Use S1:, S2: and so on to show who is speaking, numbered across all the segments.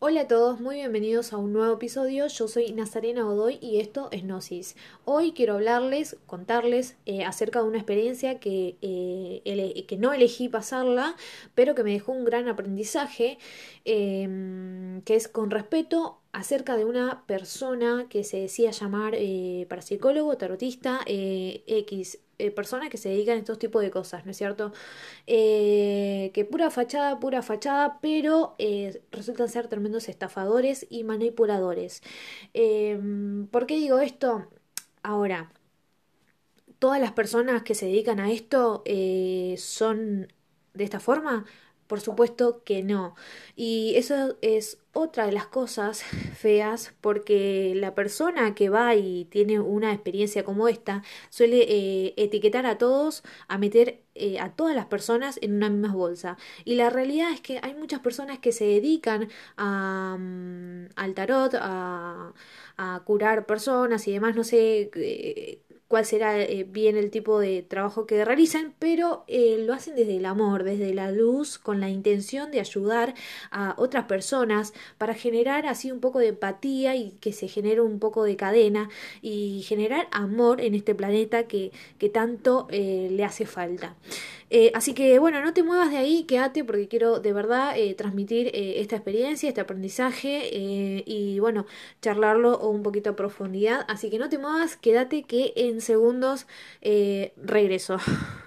S1: Hola a todos, muy bienvenidos a un nuevo episodio. Yo soy Nazarena Godoy y esto es Gnosis. Hoy quiero hablarles, contarles eh, acerca de una experiencia que, eh, que no elegí pasarla, pero que me dejó un gran aprendizaje, em, que es con respeto acerca de una persona que se decía llamar eh, parapsicólogo, tarotista, X, eh, personas que se dedican a estos tipos de cosas, ¿no es cierto? Eh, que pura fachada, pura fachada, pero eh, resultan ser tremendos estafadores y manipuladores. Em, ¿Por qué digo esto? Ahora, ¿todas las personas que se dedican a esto son de esta forma? Por supuesto que no. Y eso es otra de las cosas feas porque la persona que va y tiene una experiencia como esta suele eh, etiquetar a todos, a meter eh, a todas las personas en una misma bolsa. Y la realidad es que hay muchas personas que se dedican a, mm, al tarot, a, a curar personas y demás, no sé. Eh, cuál será eh, bien el tipo de trabajo que realicen, pero eh, lo hacen desde el amor, desde la luz, con la intención de ayudar a otras personas para generar así un poco de empatía y que se genere un poco de cadena y generar amor en este planeta que, que tanto eh, le hace falta. Eh, así que bueno, no te muevas de ahí, quédate porque quiero de verdad eh, transmitir eh, esta experiencia, este aprendizaje y bueno, charlarlo un poquito a profundidad. Así que no te muevas, quédate que en segundos regreso.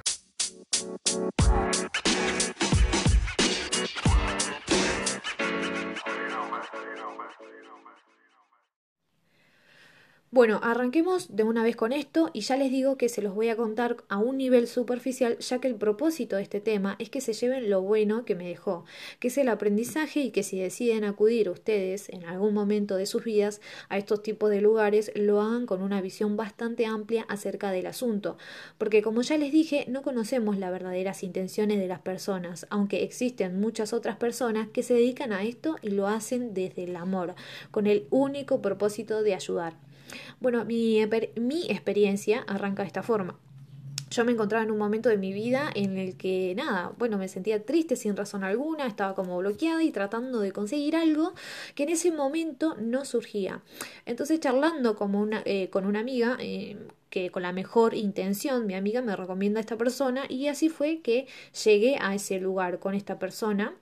S1: Bueno, arranquemos de una vez con esto y ya les digo que se los voy a contar a un nivel superficial, ya que el propósito de este tema es que se lleven lo bueno que me dejó, que es el aprendizaje y que si deciden acudir ustedes en algún momento de sus vidas a estos tipos de lugares, lo hagan con una visión bastante amplia acerca del asunto, porque como ya les dije, no conocemos las verdaderas intenciones de las personas, aunque existen muchas otras personas que se dedican a esto y lo hacen desde el amor, con el único propósito de ayudar. Bueno, mi, mi experiencia arranca de esta forma. Yo me encontraba en un momento de mi vida en el que nada, bueno, me sentía triste sin razón alguna, estaba como bloqueada y tratando de conseguir algo que en ese momento no surgía. Entonces charlando como una, eh, con una amiga, eh, que con la mejor intención mi amiga me recomienda a esta persona y así fue que llegué a ese lugar con esta persona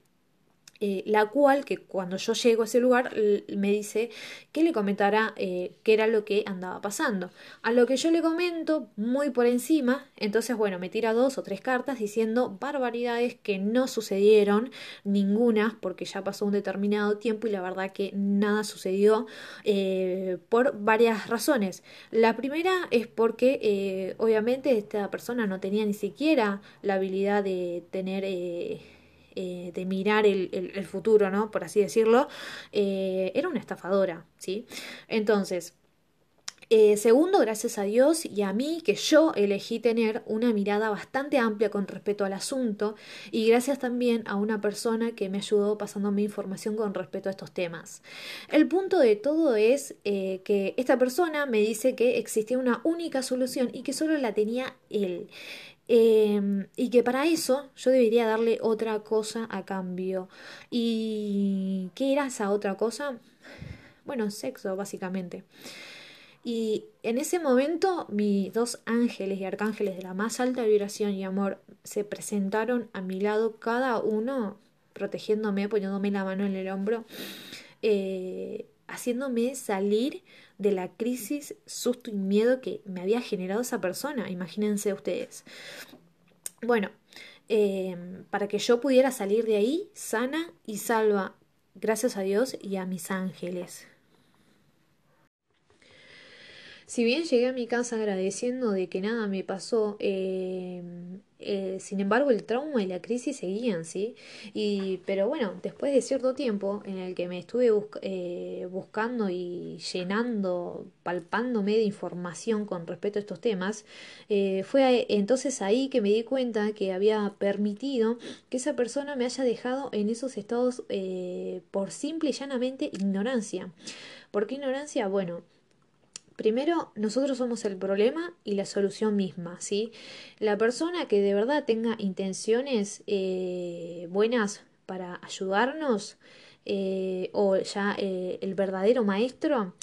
S1: eh, la cual, que cuando yo llego a ese lugar, me dice que le comentara eh, qué era lo que andaba pasando. A lo que yo le comento muy por encima, entonces, bueno, me tira dos o tres cartas diciendo barbaridades que no sucedieron, ninguna, porque ya pasó un determinado tiempo y la verdad que nada sucedió eh, por varias razones. La primera es porque, obviamente, esta persona no tenía ni siquiera la habilidad de tener eh, de mirar el, el, futuro, ¿no? Por así decirlo, eh, era una estafadora, ¿sí? Entonces, eh, segundo, gracias a Dios y a mí que yo elegí tener una mirada bastante amplia con respecto al asunto y gracias también a una persona que me ayudó pasándome información con respecto a estos temas. El punto de todo es que esta persona me dice que existía una única solución y que solo la tenía él. Em, y que para eso yo debería darle otra cosa a cambio. ¿Y qué era esa otra cosa? Bueno, sexo, básicamente. Y en ese momento mis dos ángeles y arcángeles de la más alta vibración y amor se presentaron a mi lado, cada uno protegiéndome, poniéndome la mano en el hombro, eh, haciéndome salir de la crisis, susto y miedo que me había generado esa persona, imagínense ustedes. Bueno, em, para que yo pudiera salir de ahí sana y salva, gracias a Dios y a mis ángeles. Si bien llegué a mi casa agradeciendo de que nada me pasó, eh, eh, sin embargo el trauma y la crisis seguían, ¿sí? Y, pero bueno, después de cierto tiempo en el que me estuve eh, buscando y llenando, palpándome de información con respecto a estos temas, fue entonces ahí que me di cuenta que había permitido que esa persona me haya dejado en esos estados por simple y llanamente ignorancia. ¿Por qué ignorancia? Bueno, Primero, nosotros somos el problema y la solución misma, ¿sí? La persona que de verdad tenga intenciones eh, buenas para ayudarnos, eh, o ya eh, el verdadero maestro,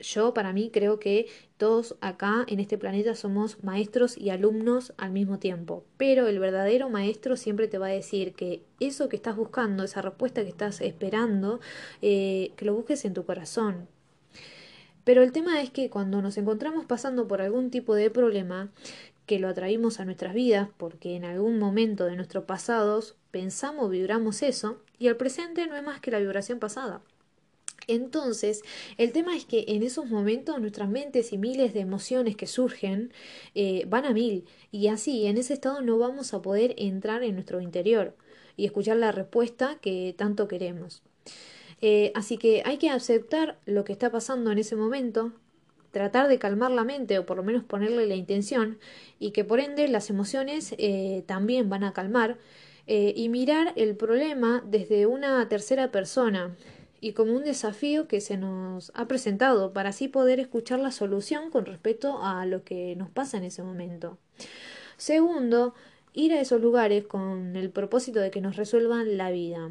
S1: yo para mí creo que todos acá en este planeta somos maestros y alumnos al mismo tiempo, pero el verdadero maestro siempre te va a decir que eso que estás buscando, esa respuesta que estás esperando, que lo busques en tu corazón. Pero el tema es que cuando nos encontramos pasando por algún tipo de problema, que lo atraímos a nuestras vidas porque en algún momento de nuestros pasados pensamos, vibramos eso, y el presente no es más que la vibración pasada. Entonces, el tema es que en esos momentos nuestras mentes y miles de emociones que surgen eh, van a mil y así en ese estado no vamos a poder entrar en nuestro interior y escuchar la respuesta que tanto queremos. Eh, así que hay que aceptar lo que está pasando en ese momento, tratar de calmar la mente o por lo menos ponerle la intención y que por ende las emociones eh, también van a calmar y mirar el problema desde una tercera persona y como un desafío que se nos ha presentado para así poder escuchar la solución con respecto a lo que nos pasa en ese momento. Segundo, ir a esos lugares con el propósito de que nos resuelvan la vida.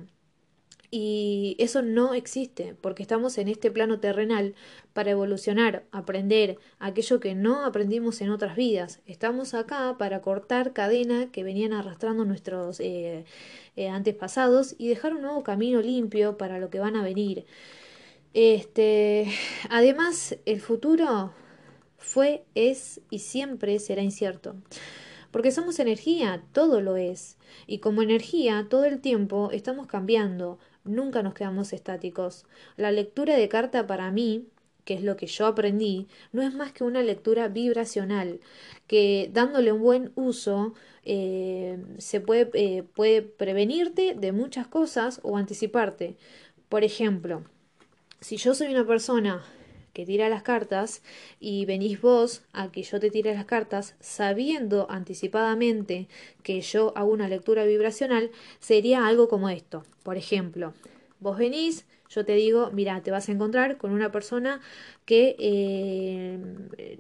S1: Y eso no existe, porque estamos en este plano terrenal para evolucionar, aprender aquello que no aprendimos en otras vidas. Estamos acá para cortar cadena que venían arrastrando nuestros eh, eh, antepasados y dejar un nuevo camino limpio para lo que van a venir. Este, además, el futuro fue, es y siempre será incierto. Porque somos energía, todo lo es. Y como energía, todo el tiempo estamos cambiando, nunca nos quedamos estáticos. La lectura de carta para mí, que es lo que yo aprendí, no es más que una lectura vibracional, que dándole un buen uso eh, se puede, eh, puede prevenirte de muchas cosas o anticiparte. Por ejemplo, si yo soy una persona que tira las cartas y venís vos a que yo te tire las cartas sabiendo anticipadamente que yo hago una lectura vibracional, sería algo como esto. Por ejemplo, vos venís, yo te digo, mira, te vas a encontrar con una persona que eh,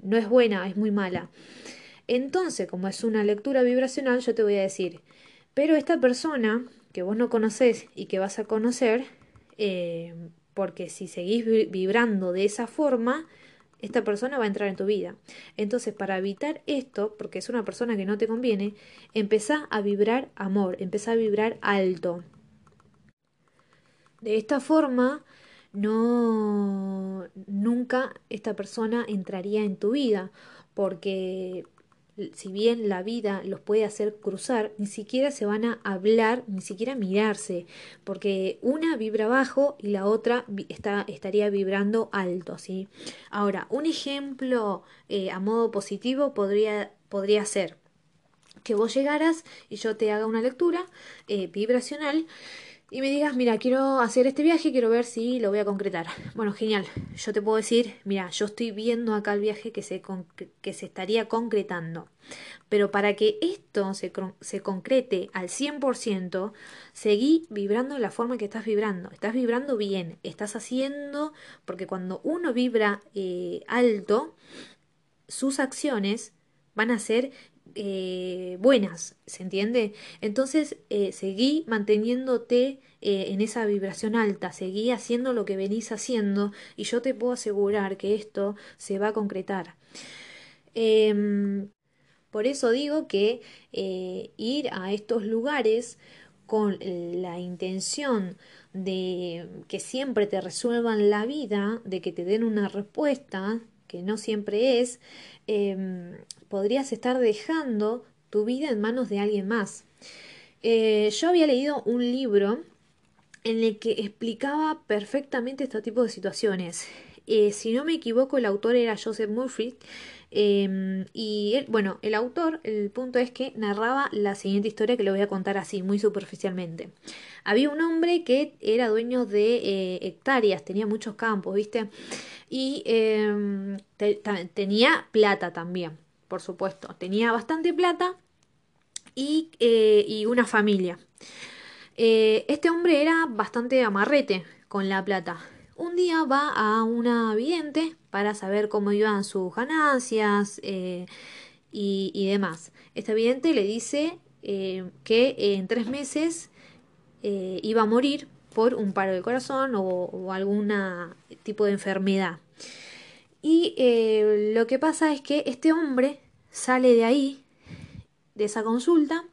S1: no es buena, es muy mala. Entonces, como es una lectura vibracional, yo te voy a decir, pero esta persona que vos no conoces y que vas a conocer, eh, porque si seguís vibrando de esa forma, esta persona va a entrar en tu vida. Entonces, para evitar esto, porque es una persona que no te conviene, empezá a vibrar amor, empezá a vibrar alto. De esta forma, no nunca esta persona entraría en tu vida, porque si bien la vida los puede hacer cruzar, ni siquiera se van a hablar, ni siquiera mirarse, porque una vibra bajo y la otra está, estaría vibrando alto, ¿sí? Ahora, un ejemplo eh, a modo positivo podría, podría ser que vos llegaras y yo te haga una lectura eh, vibracional y me digas, mira, quiero hacer este viaje, quiero ver si lo voy a concretar. Bueno, genial. Yo te puedo decir, mira, yo estoy viendo acá el viaje que se, que se estaría concretando. Pero para que esto se, se concrete al 100%, seguí vibrando de la forma que estás vibrando. Estás vibrando bien, estás haciendo, porque cuando uno vibra eh, alto, sus acciones van a ser eh, buenas, ¿se entiende? Entonces eh, seguí manteniéndote eh, en esa vibración alta, seguí haciendo lo que venís haciendo y yo te puedo asegurar que esto se va a concretar. Em, por eso digo que ir a estos lugares con la intención de que siempre te resuelvan la vida, de que te den una respuesta, que no siempre es, em, podrías estar dejando tu vida en manos de alguien más. Eh, yo había leído un libro en el que explicaba perfectamente este tipo de situaciones. Eh, si no me equivoco, el autor era Joseph Murphy. Em, y bueno, el autor, el punto es que narraba la siguiente historia que le voy a contar así, muy superficialmente. Había un hombre que era dueño de eh, hectáreas, tenía muchos campos, ¿viste? Y em, tenía plata también, por supuesto. Tenía bastante plata y, eh, y una familia. este hombre era bastante amarrete con la plata un día va a una vidente para saber cómo iban sus ganancias eh, y, demás. Esta vidente le dice eh, que en tres meses eh, iba a morir por un paro del corazón o, algún tipo de enfermedad. Y lo que pasa es que este hombre sale de ahí, de esa consulta,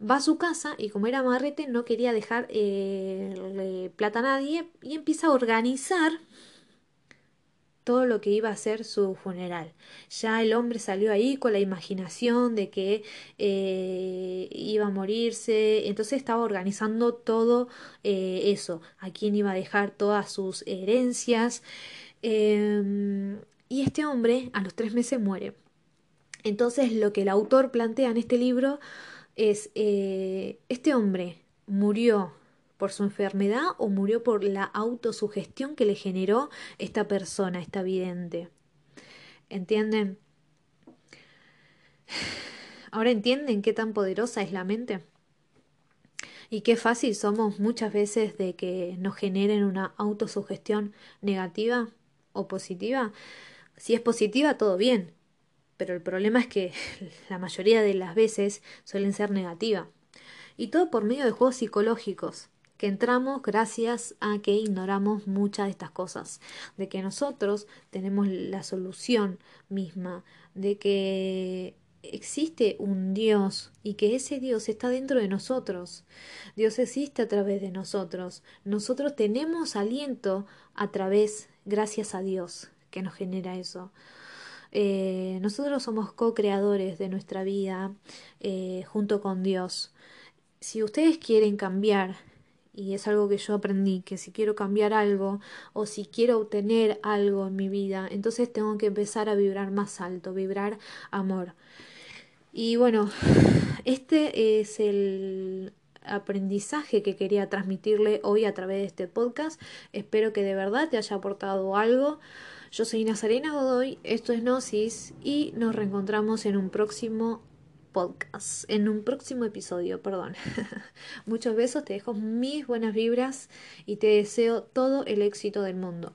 S1: va a su casa y como era marrete no quería dejar eh, plata a nadie y empieza a organizar todo lo que iba a ser su funeral. Ya el hombre salió ahí con la imaginación de que eh, iba a morirse, entonces estaba organizando todo eh, eso, a quién iba a dejar todas sus herencias. Em, y este hombre a los tres meses muere. Entonces lo que el autor plantea en este libro es, eh, este hombre murió por su enfermedad o murió por la autosugestión que le generó esta persona, esta vidente. ¿Entienden? Ahora entienden qué tan poderosa es la mente. Y qué fácil somos muchas veces de que nos generen una autosugestión negativa o positiva. Si es positiva, todo bien. Pero el problema es que la mayoría de las veces suelen ser negativa. Y todo por medio de juegos psicológicos que entramos gracias a que ignoramos muchas de estas cosas, de que nosotros tenemos la solución misma, de que existe un Dios y que ese Dios está dentro de nosotros. Dios existe a través de nosotros. Nosotros tenemos aliento a través, gracias a Dios, que nos genera eso. Eh, nosotros somos co-creadores de nuestra vida eh, junto con Dios. Si ustedes quieren cambiar y es algo que yo aprendí, que si quiero cambiar algo o si quiero obtener algo en mi vida, entonces tengo que empezar a vibrar más alto, vibrar amor. Y bueno, este es el aprendizaje que quería transmitirle hoy a través de este podcast. Espero que de verdad te haya aportado algo. Yo soy Nazarena Godoy, esto es Gnosis y nos reencontramos en un próximo podcast, en un próximo episodio, perdón. Muchos besos, te dejo mis buenas vibras y te deseo todo el éxito del mundo.